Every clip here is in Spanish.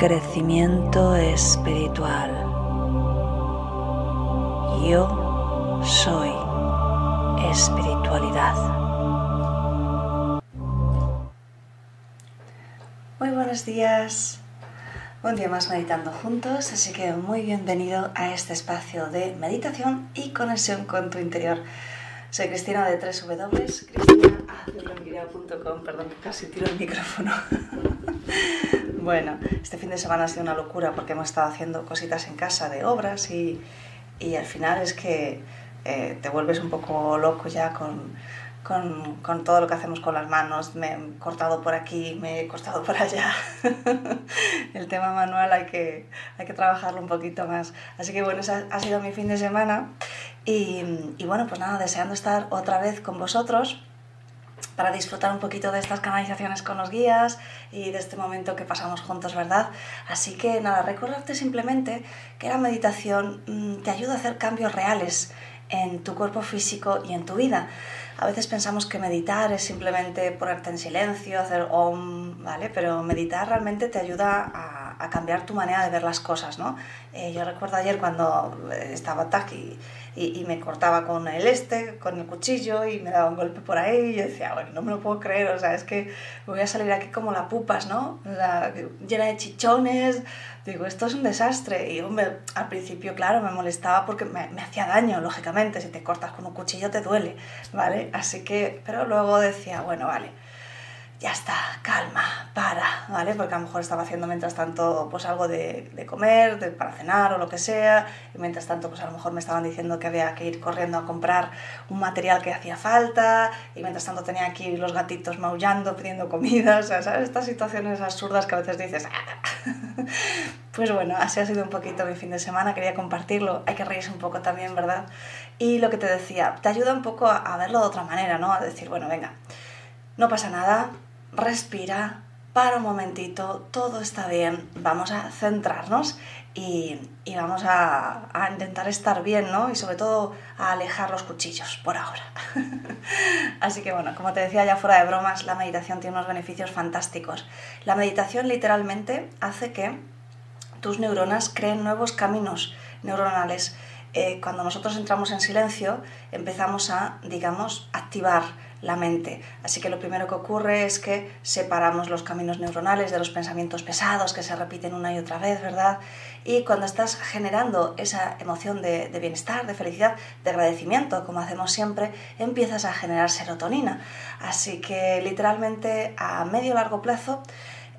Crecimiento espiritual. Yo soy espiritualidad. Muy buenos días. Un día más meditando juntos, así que muy bienvenido a este espacio de meditación y conexión con tu interior. Soy Cristina de www.cristinaazulanguirao.com Perdón, casi tiro el micrófono. Bueno, este fin de semana ha sido una locura porque hemos estado haciendo cositas en casa de obras y, y al final es que eh, te vuelves un poco loco ya con, con, todo lo que hacemos con las manos. Me he cortado por aquí, me he cortado por allá. El tema manual hay que, hay que trabajarlo un poquito más. Así que bueno, ese ha sido mi fin de semana. Y, y bueno, pues nada, deseando estar otra vez con vosotros para disfrutar un poquito de estas canalizaciones con los guías y de este momento que pasamos juntos, ¿verdad? Así que nada, recordarte simplemente que la meditación mmm, te ayuda a hacer cambios reales en tu cuerpo físico y en tu vida. A veces pensamos que meditar es simplemente ponerte en silencio, hacer om, ¿vale? Pero meditar realmente te ayuda a, a cambiar tu manera de ver las cosas, ¿no? Eh, yo recuerdo ayer cuando estaba aquí y, y, me cortaba con el este, con el cuchillo y me daba un golpe por ahí y yo decía, bueno, no me lo puedo creer, o sea, es que voy a salir aquí como la pupas, ¿no? O sea, llena de chichones, digo, esto es un desastre. Y hombre, al principio, claro, me molestaba porque me, me, hacía daño, lógicamente, si te cortas con un cuchillo te duele, ¿vale? Así que, pero luego decía, bueno, vale, ya está, calma, para, ¿vale? Porque a lo mejor estaba haciendo mientras tanto pues algo de, de comer, de, para cenar o lo que sea, y mientras tanto pues a lo mejor me estaban diciendo que había que ir corriendo a comprar un material que hacía falta, y mientras tanto tenía aquí los gatitos maullando, pidiendo comida, o sea, ¿sabes? Estas situaciones absurdas que a veces dices... pues bueno, así ha sido un poquito mi fin de semana, quería compartirlo, hay que reírse un poco también, ¿verdad? Y lo que te decía, te ayuda un poco a, a verlo de otra manera, ¿no? A decir, bueno, venga, no pasa nada, respira, para un momentito, todo está bien, vamos a centrarnos y, y vamos a, a, intentar estar bien, ¿no? Y sobre todo a alejar los cuchillos por ahora. Así que bueno, como te decía ya fuera de bromas, la meditación tiene unos beneficios fantásticos. La meditación literalmente hace que tus neuronas creen nuevos caminos neuronales. Eh, cuando nosotros entramos en silencio, empezamos a, digamos, activar la mente. Así que lo primero que ocurre es que separamos los caminos neuronales de los pensamientos pesados que se repiten una y otra vez, ¿verdad? Y cuando estás generando esa emoción de, de bienestar, de felicidad, de agradecimiento, como hacemos siempre, empiezas a generar serotonina. Así que literalmente a medio largo plazo,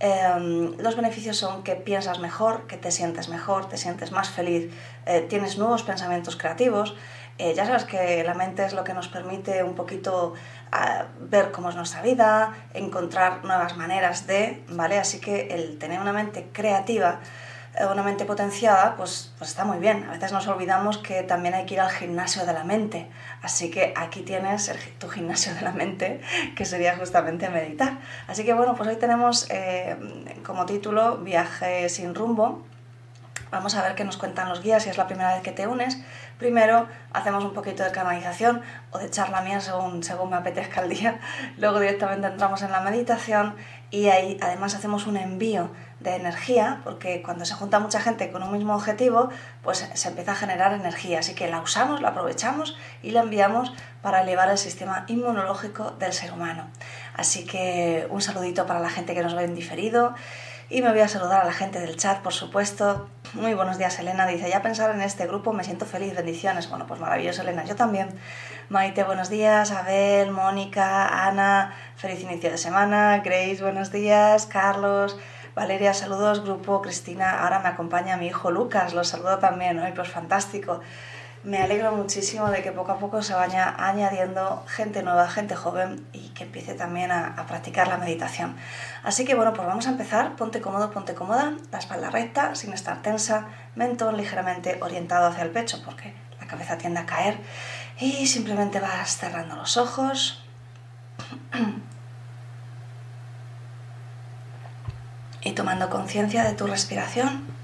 eh, los beneficios son que piensas mejor, que te sientes mejor, te sientes más feliz, eh, tienes nuevos pensamientos creativos. Eh, ya sabes que la mente es lo que nos permite un poquito a ver cómo es nuestra vida, encontrar nuevas maneras de, ¿vale? Así que el tener una mente creativa, una mente potenciada, pues, pues está muy bien. A veces nos olvidamos que también hay que ir al gimnasio de la mente. Así que aquí tienes tu gimnasio de la mente, que sería justamente meditar. Así que bueno, pues hoy tenemos eh, como título Viaje sin rumbo. Vamos a ver qué nos cuentan los guías si es la primera vez que te unes. Primero hacemos un poquito de canalización o de charla mía según, según me apetezca el día. Luego directamente entramos en la meditación y ahí además hacemos un envío de energía, porque cuando se junta mucha gente con un mismo objetivo, pues se empieza a generar energía. Así que la usamos, la aprovechamos y la enviamos para elevar el sistema inmunológico del ser humano. Así que un saludito para la gente que nos ve en diferido. Y me voy a saludar a la gente del chat, por supuesto. Muy buenos días, Elena. Dice, ya pensar en este grupo me siento feliz, bendiciones. Bueno, pues maravilloso, Elena. Yo también. Maite, buenos días. Abel, Mónica, Ana, feliz inicio de semana. Grace, buenos días. Carlos, Valeria, saludos. Grupo, Cristina, ahora me acompaña mi hijo Lucas. Los saludo también. Hoy, pues fantástico. Me alegro muchísimo de que poco a poco se vaya añadiendo gente nueva, gente joven y que empiece también a, a, practicar la meditación. Así que bueno, pues vamos a empezar. Ponte cómodo, ponte cómoda, la espalda recta, sin estar tensa, mentón ligeramente orientado hacia el pecho porque la cabeza tiende a caer y simplemente vas cerrando los ojos. y tomando conciencia de tu respiración.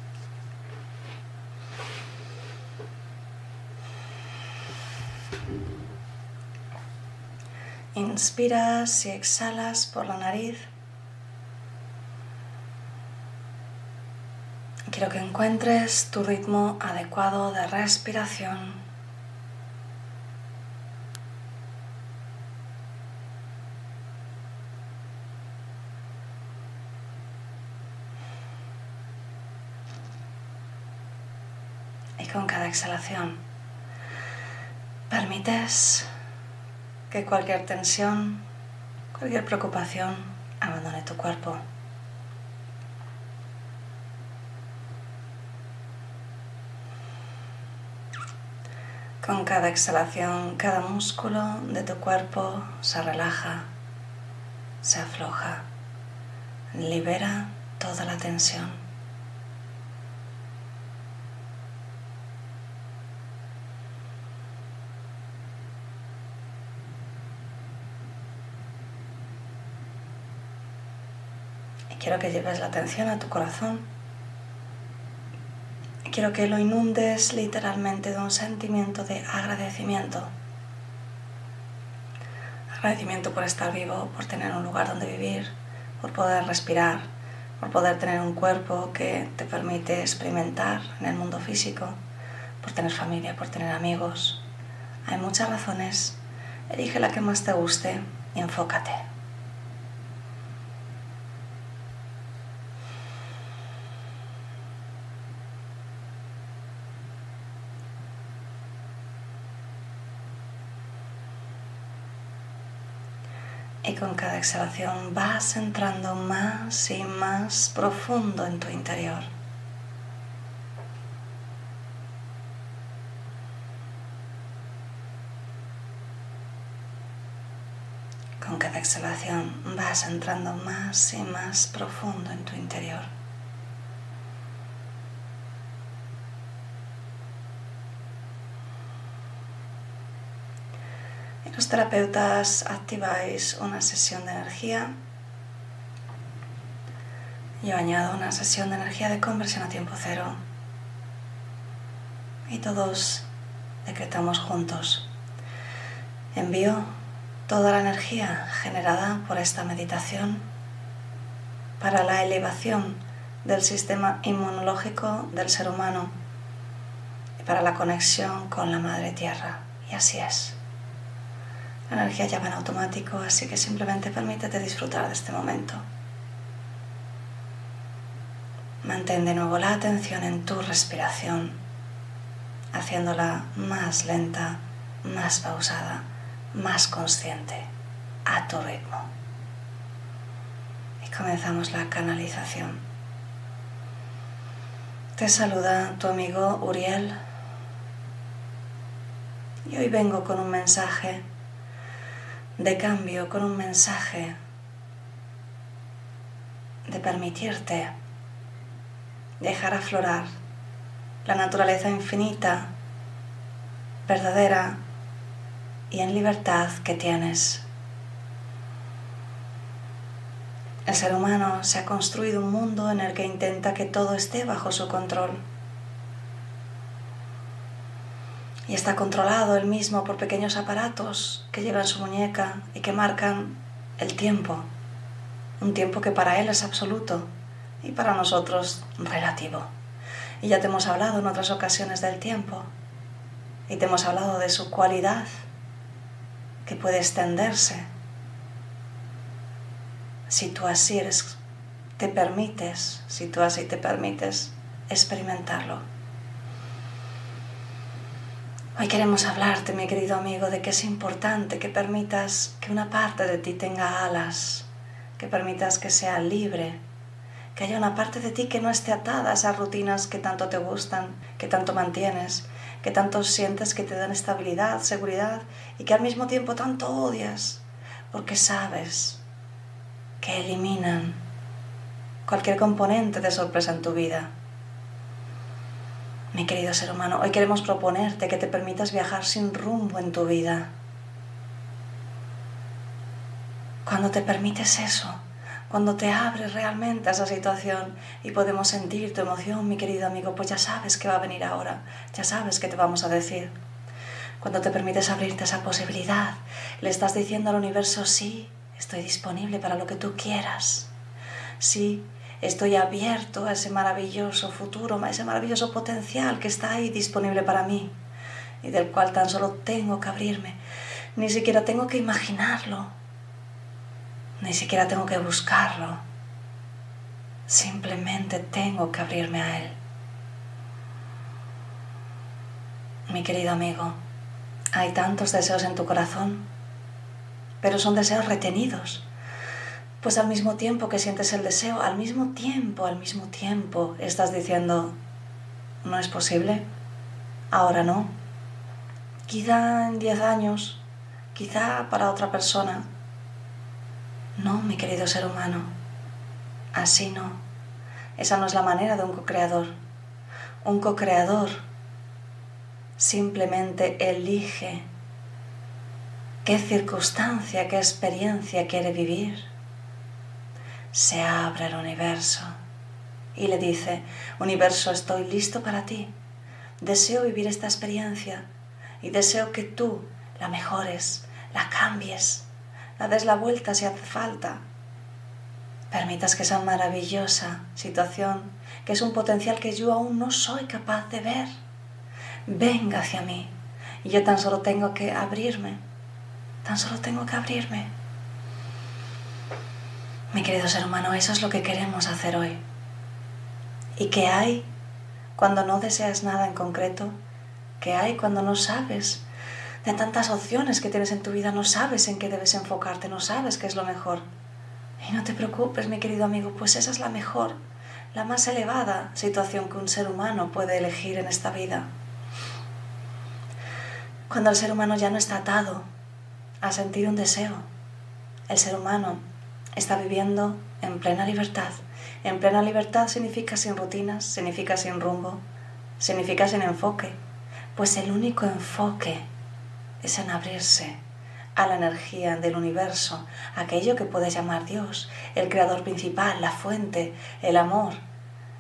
Inspiras y exhalas por la nariz. Quiero que encuentres tu ritmo adecuado de respiración. Y con cada exhalación permites que cualquier tensión, cualquier preocupación abandone tu cuerpo. Con cada exhalación, cada músculo de tu cuerpo se relaja, se afloja, libera toda la tensión. Quiero que lleves la atención a tu corazón. Quiero que lo inundes literalmente de un sentimiento de agradecimiento. Agradecimiento por estar vivo, por tener un lugar donde vivir, por poder respirar, por poder tener un cuerpo que te permite experimentar en el mundo físico, por tener familia, por tener amigos. Hay muchas razones. Elige la que más te guste y enfócate. Con cada exhalación vas entrando más y más profundo en tu interior. Con cada exhalación vas entrando más y más profundo en tu interior. Terapeutas activáis una sesión de energía. Yo añado una sesión de energía de conversión a tiempo cero. Y todos decretamos juntos. Envío toda la energía generada por esta meditación para la elevación del sistema inmunológico del ser humano y para la conexión con la Madre Tierra. Y así es. La energía ya va en automático, así que simplemente permítete disfrutar de este momento. Mantén de nuevo la atención en tu respiración, haciéndola más lenta, más pausada, más consciente, a tu ritmo. Y comenzamos la canalización. Te saluda tu amigo Uriel y hoy vengo con un mensaje de cambio con un mensaje de permitirte dejar aflorar la naturaleza infinita, verdadera y en libertad que tienes. El ser humano se ha construido un mundo en el que intenta que todo esté bajo su control y está controlado él mismo por pequeños aparatos que lleva en su muñeca y que marcan el tiempo, un tiempo que para él es absoluto y para nosotros relativo. Y ya te hemos hablado en otras ocasiones del tiempo y te hemos hablado de su cualidad que puede extenderse si tú así te permites, si tú así te permites experimentarlo. Hoy queremos hablarte, mi querido amigo, de que es importante que permitas que una parte de ti tenga alas, que permitas que sea libre, que haya una parte de ti que no esté atada a esas rutinas que tanto te gustan, que tanto mantienes, que tanto sientes que te dan estabilidad, seguridad y que al mismo tiempo tanto odias porque sabes que eliminan cualquier componente de sorpresa en tu vida. Mi querido ser humano, hoy queremos proponerte que te permitas viajar sin rumbo en tu vida. Cuando te permites eso, cuando te abres realmente a esa situación y podemos sentir tu emoción, mi querido amigo, pues ya sabes que va a venir ahora, ya sabes que te vamos a decir. Cuando te permites abrirte a esa posibilidad, le estás diciendo al universo, sí, estoy disponible para lo que tú quieras. Sí, estoy abierto a ese maravilloso futuro, a ese maravilloso potencial que está ahí disponible para mí y del cual tan solo tengo que abrirme. Ni siquiera tengo que imaginarlo, ni siquiera tengo que buscarlo. Simplemente tengo que abrirme a él. Mi querido amigo, hay tantos deseos en tu corazón, pero son deseos retenidos. Pues al mismo tiempo que sientes el deseo, al mismo tiempo, al mismo tiempo, estás diciendo, no es posible, ahora no. Quizá en diez años, quizá para otra persona, no, mi querido ser humano, así no. Esa no es la manera de un co-creador. Un co-creador simplemente elige qué circunstancia, qué experiencia quiere vivir. Se abre el universo y le dice, universo, estoy listo para ti. Deseo vivir esta experiencia y deseo que tú la mejores, la cambies, la des la vuelta si hace falta. Permitas que esa maravillosa situación, que es un potencial que yo aún no soy capaz de ver, venga hacia mí. Y yo tan solo tengo que abrirme, tan solo tengo que abrirme. Mi querido ser humano, eso es lo que queremos hacer hoy. ¿Y qué hay cuando no deseas nada en concreto? ¿Qué hay cuando no sabes de tantas opciones que tienes en tu vida, no sabes en qué debes enfocarte, no sabes qué es lo mejor. Y no te preocupes, mi querido amigo, pues esa es la mejor, la más elevada situación que un ser humano puede elegir en esta vida. Cuando el ser humano ya no está atado a sentir un deseo, el ser humano está viviendo en plena libertad. En plena libertad significa sin rutinas, significa sin rumbo, significa sin enfoque. Pues el único enfoque es en abrirse a la energía del universo, aquello que puedes llamar Dios, el creador principal, la fuente, el amor.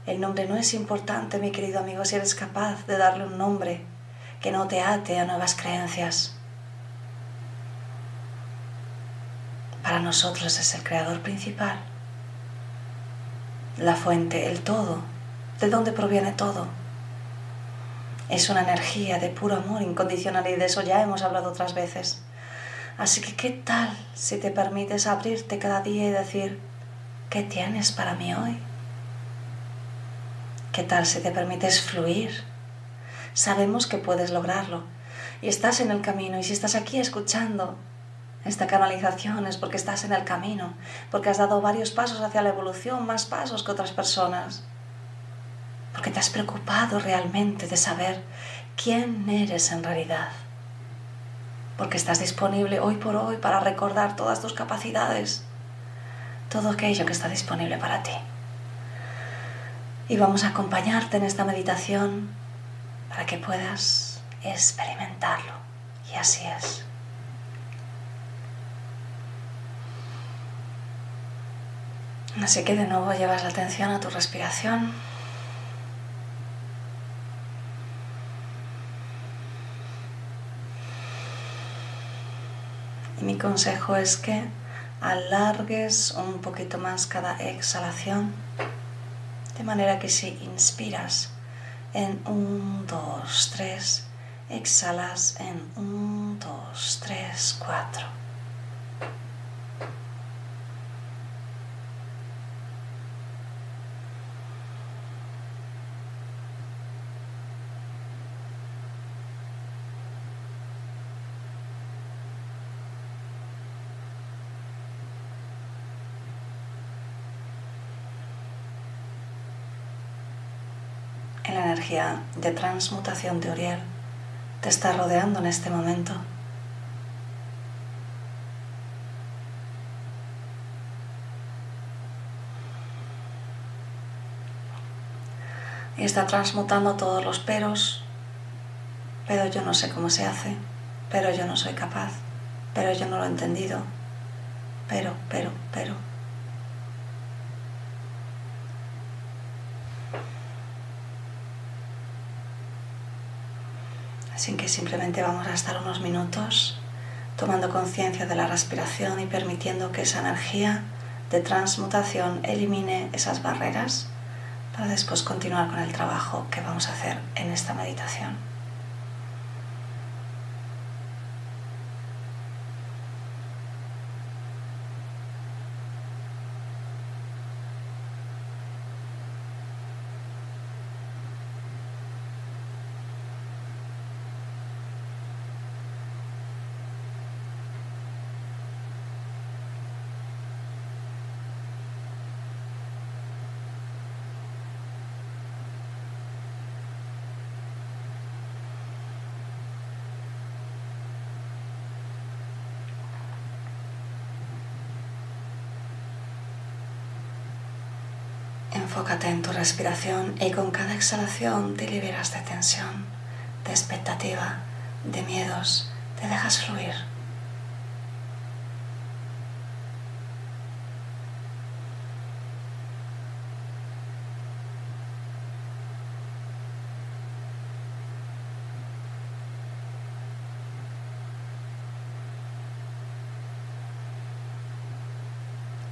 El nombre no es importante, mi querido amigo, si eres capaz de darle un nombre que no te ate a nuevas creencias. Para nosotros es el creador principal, la fuente, el todo, de dónde proviene todo es una energía de puro amor incondicional y de eso ya hemos hablado otras veces. Así que, ¿qué tal si te permites abrirte cada día y decir, ¿qué tienes para mí hoy? ¿Qué tal si te permites fluir? Sabemos que puedes lograrlo y estás en el camino y si estás aquí escuchando esta canalización es porque estás en el camino, porque has dado varios pasos hacia la evolución, más pasos que otras personas porque te has preocupado realmente de saber quién eres en realidad, porque estás disponible hoy por hoy para recordar todas tus capacidades, todo aquello que está disponible para ti. Y vamos a acompañarte en esta meditación para que puedas experimentarlo. Y así es. Así que de nuevo llevas la atención a tu respiración. mi consejo es que alargues un poquito más cada exhalación, de manera que si inspiras en 1, 2, 3, exhalas en 1, 2, 3, 4. De transmutación de Uriel, te está rodeando en este momento. Y está transmutando todos los peros, pero yo no sé cómo se hace, pero yo no soy capaz, pero yo no lo he entendido, pero, pero, pero. Así que simplemente vamos a estar unos minutos tomando conciencia de la respiración y permitiendo que esa energía de transmutación elimine esas barreras para después continuar con el trabajo que vamos a hacer en esta meditación. Enfócate en tu respiración y con cada exhalación te liberas de tensión, de expectativa, de miedos, te dejas fluir.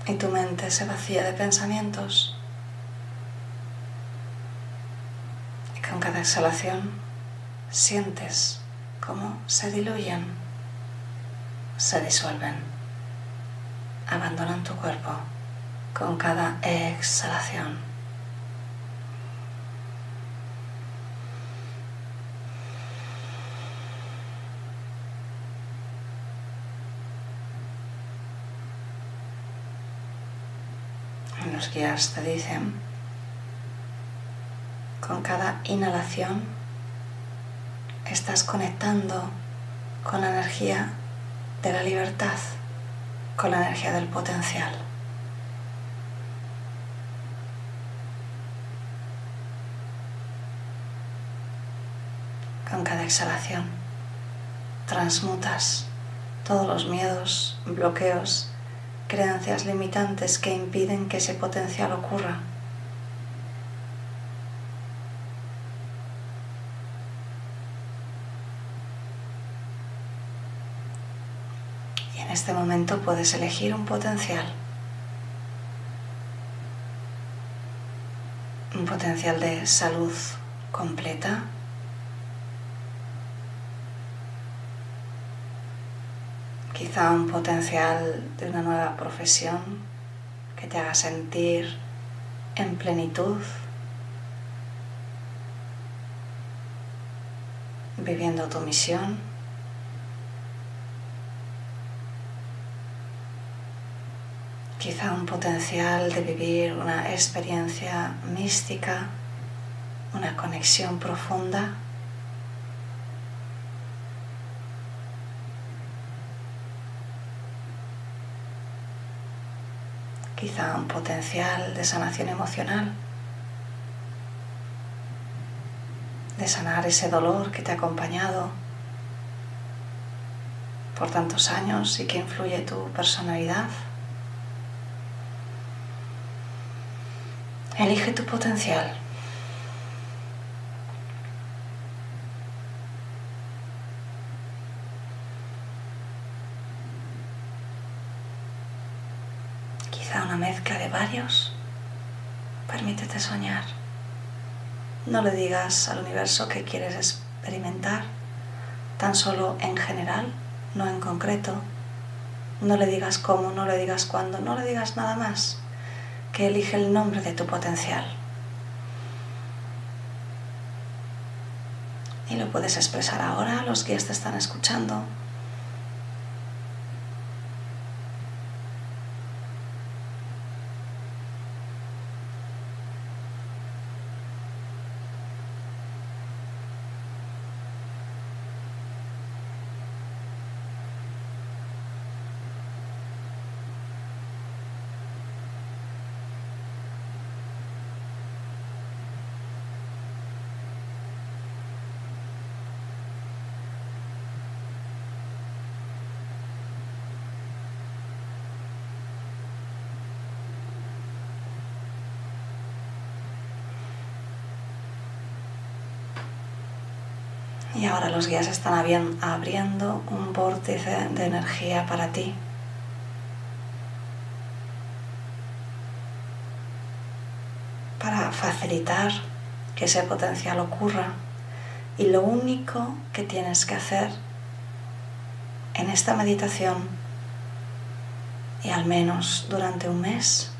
Y tu mente se vacía de pensamientos Con cada exhalación sientes cómo se diluyen, se disuelven, abandonan tu cuerpo con cada exhalación. Los guías te dicen con cada inhalación estás conectando con la energía de la libertad, con la energía del potencial. Con cada exhalación transmutas todos los miedos, bloqueos, creencias limitantes que impiden que ese potencial ocurra. Este momento puedes elegir un potencial. Un potencial de salud completa. Quizá un potencial de una nueva profesión que te haga sentir en plenitud, viviendo tu misión. Quizá un potencial de vivir una experiencia mística, una conexión profunda. Quizá un potencial de sanación emocional, de sanar ese dolor que te ha acompañado por tantos años y que influye tu personalidad. Elige tu potencial. Quizá una mezcla de varios. Permítete soñar. No le digas al universo que quieres experimentar, tan solo en general, no en concreto. No le digas cómo, no le digas cuándo, no le digas nada más que elige el nombre de tu potencial. Y lo puedes expresar ahora, los guías te están escuchando. Y ahora los guías están abriendo un vórtice de energía para ti. Para facilitar que ese potencial ocurra. Y lo único que tienes que hacer en esta meditación, y al menos durante un mes,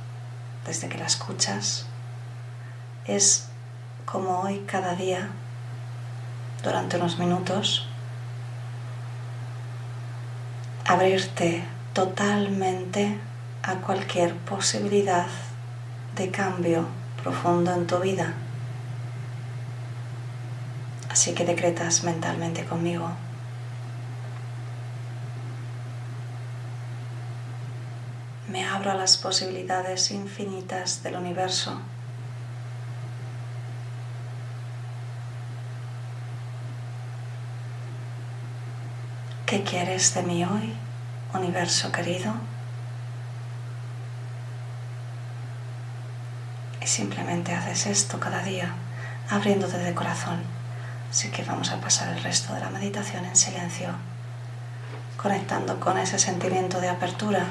desde que la escuchas, es como hoy cada día durante unos minutos, abrirte totalmente a cualquier posibilidad de cambio profundo en tu vida. Así que decretas mentalmente conmigo. Me abro a las posibilidades infinitas del universo. ¿Qué quieres de mí hoy, universo querido? Y simplemente haces esto cada día, abriéndote de corazón. Así que vamos a pasar el resto de la meditación en silencio, conectando con ese sentimiento de apertura,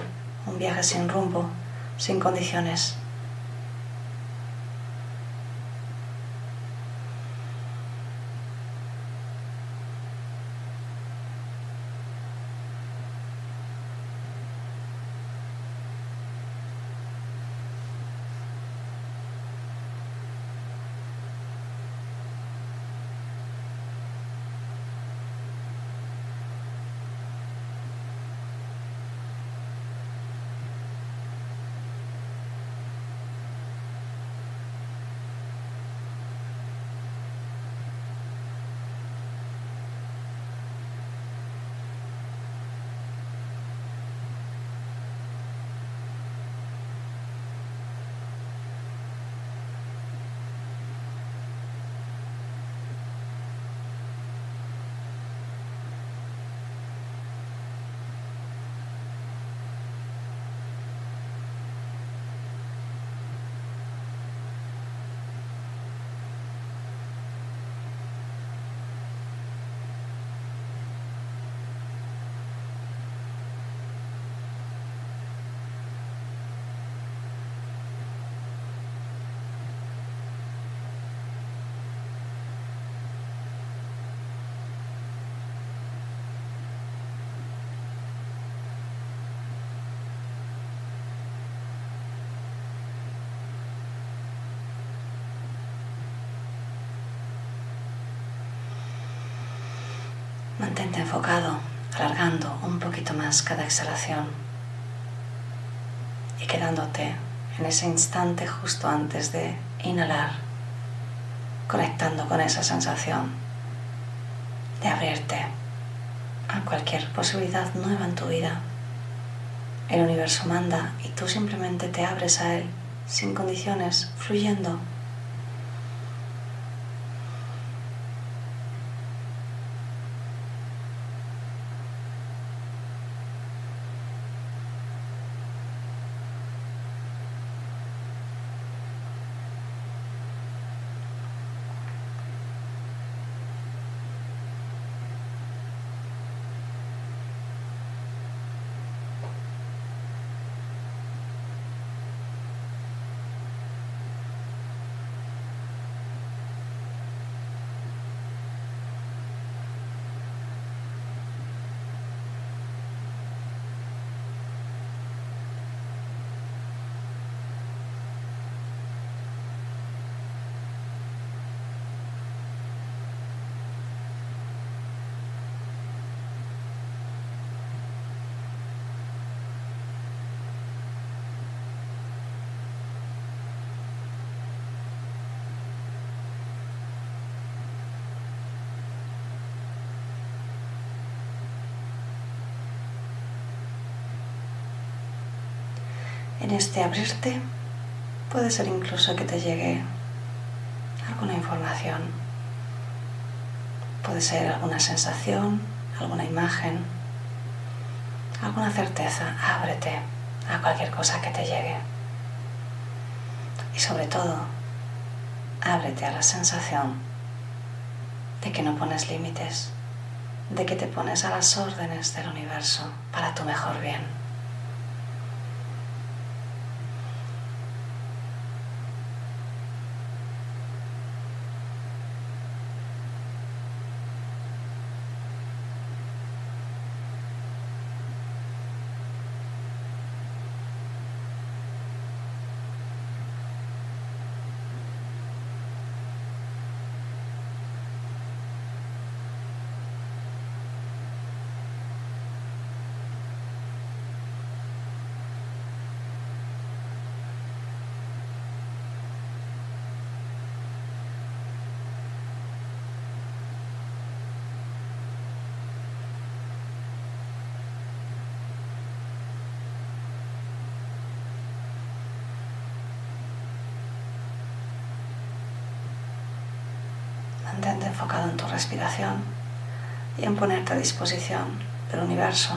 un viaje sin rumbo, sin condiciones. Mantente enfocado, alargando un poquito más cada exhalación y quedándote en ese instante justo antes de inhalar, conectando con esa sensación de abrirte a cualquier posibilidad nueva en tu vida. El universo manda y tú simplemente te abres a él sin condiciones, fluyendo en este abrirte puede ser incluso que te llegue alguna información, puede ser alguna sensación, alguna imagen, alguna certeza. Ábrete a cualquier cosa que te llegue. Y sobre todo, ábrete a la sensación de que no pones límites, de que te pones a las órdenes del universo para tu mejor bien. Enfocado en tu respiración y en ponerte a disposición del universo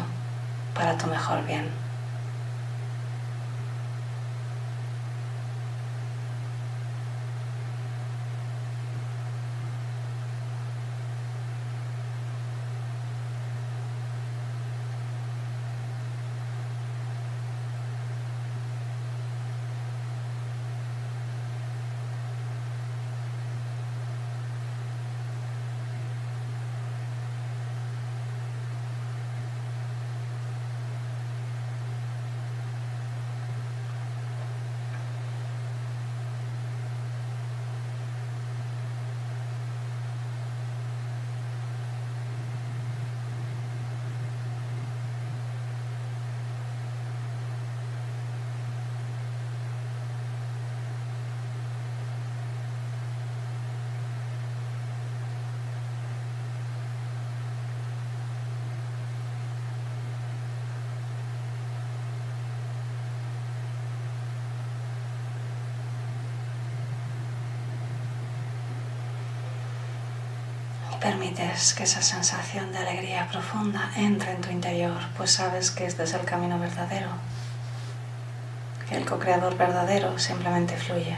para tu mejor bien. Permites que esa sensación de alegría profunda entre en tu interior, pues sabes que este es el camino verdadero, que el co-creador verdadero simplemente fluye.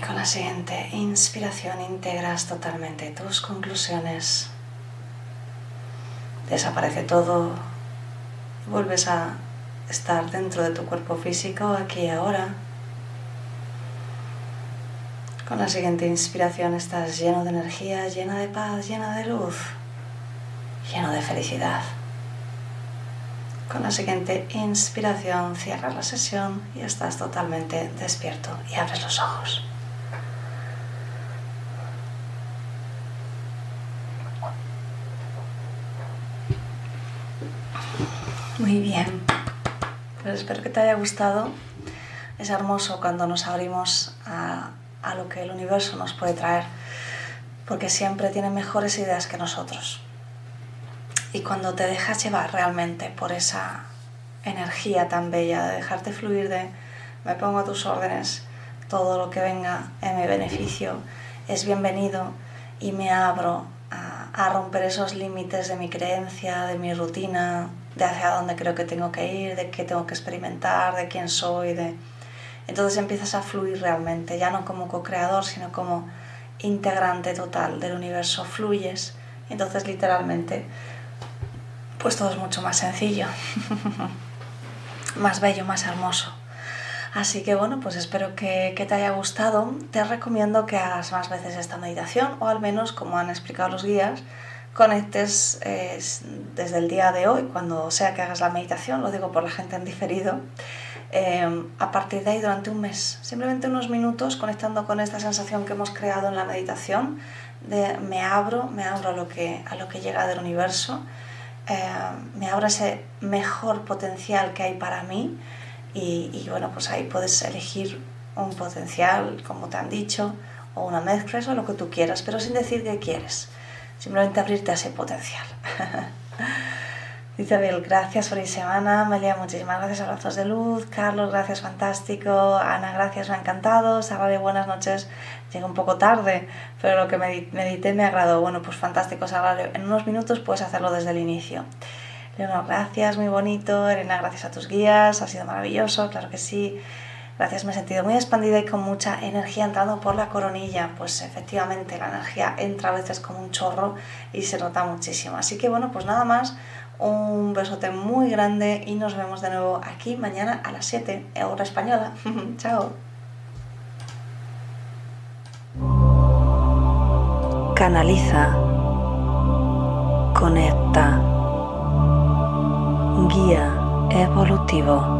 Y con la siguiente inspiración integras totalmente tus conclusiones. Desaparece todo. Vuelves a estar dentro de tu cuerpo físico aquí y ahora. Con la siguiente inspiración estás lleno de energía, llena de paz, llena de luz, lleno de felicidad. Con la siguiente inspiración cierras la sesión y estás totalmente despierto y abres los ojos. Muy bien. Pues espero que te haya gustado. Es hermoso cuando nos abrimos a, a lo que el universo nos puede traer, porque siempre tiene mejores ideas que nosotros. Y cuando te dejas llevar realmente por esa energía tan bella de dejarte fluir de me pongo a tus órdenes, todo lo que venga en mi beneficio es bienvenido y me abro a a romper esos límites de mi creencia, de mi rutina, de hacia dónde creo que tengo que ir, de qué tengo que experimentar, de quién soy, de... Entonces empiezas a fluir realmente, ya no como co-creador, sino como integrante total del universo, fluyes. Entonces literalmente, pues todo es mucho más sencillo, más bello, más hermoso. Así que bueno, pues espero que, te haya gustado. Te recomiendo que hagas más veces esta meditación o al menos, como han explicado los guías, conectes desde el día de hoy, cuando sea que hagas la meditación, lo digo por la gente en diferido, em, a partir de ahí durante un mes, simplemente unos minutos conectando con esta sensación que hemos creado en la meditación de me abro, me abro a lo que, a lo que llega del universo, em, me abro ese mejor potencial que hay para mí y, bueno, pues ahí puedes elegir un potencial, como te han dicho, o una mezcla, eso lo que tú quieras, pero sin decir que quieres. Simplemente abrirte a ese potencial. Dice Abel, gracias por semana. Amelia, muchísimas gracias. Abrazos de luz. Carlos, gracias, fantástico. Ana, gracias, me ha encantado. Sara, buenas noches. Llega un poco tarde, pero lo que medité me agradó. Bueno, pues fantástico, Sara. En unos minutos puedes hacerlo desde el inicio. Leonor, gracias, muy bonito. Elena, gracias a tus guías, ha sido maravilloso, claro que sí. Gracias, me he sentido muy expandida y con mucha energía entrando por la coronilla. Pues efectivamente la energía entra a veces como un chorro y se nota muchísimo. Así que bueno, pues nada más, un besote muy grande y nos vemos de nuevo aquí mañana a las 7, hora española. Chao. Canaliza. Conecta guía evolutivo,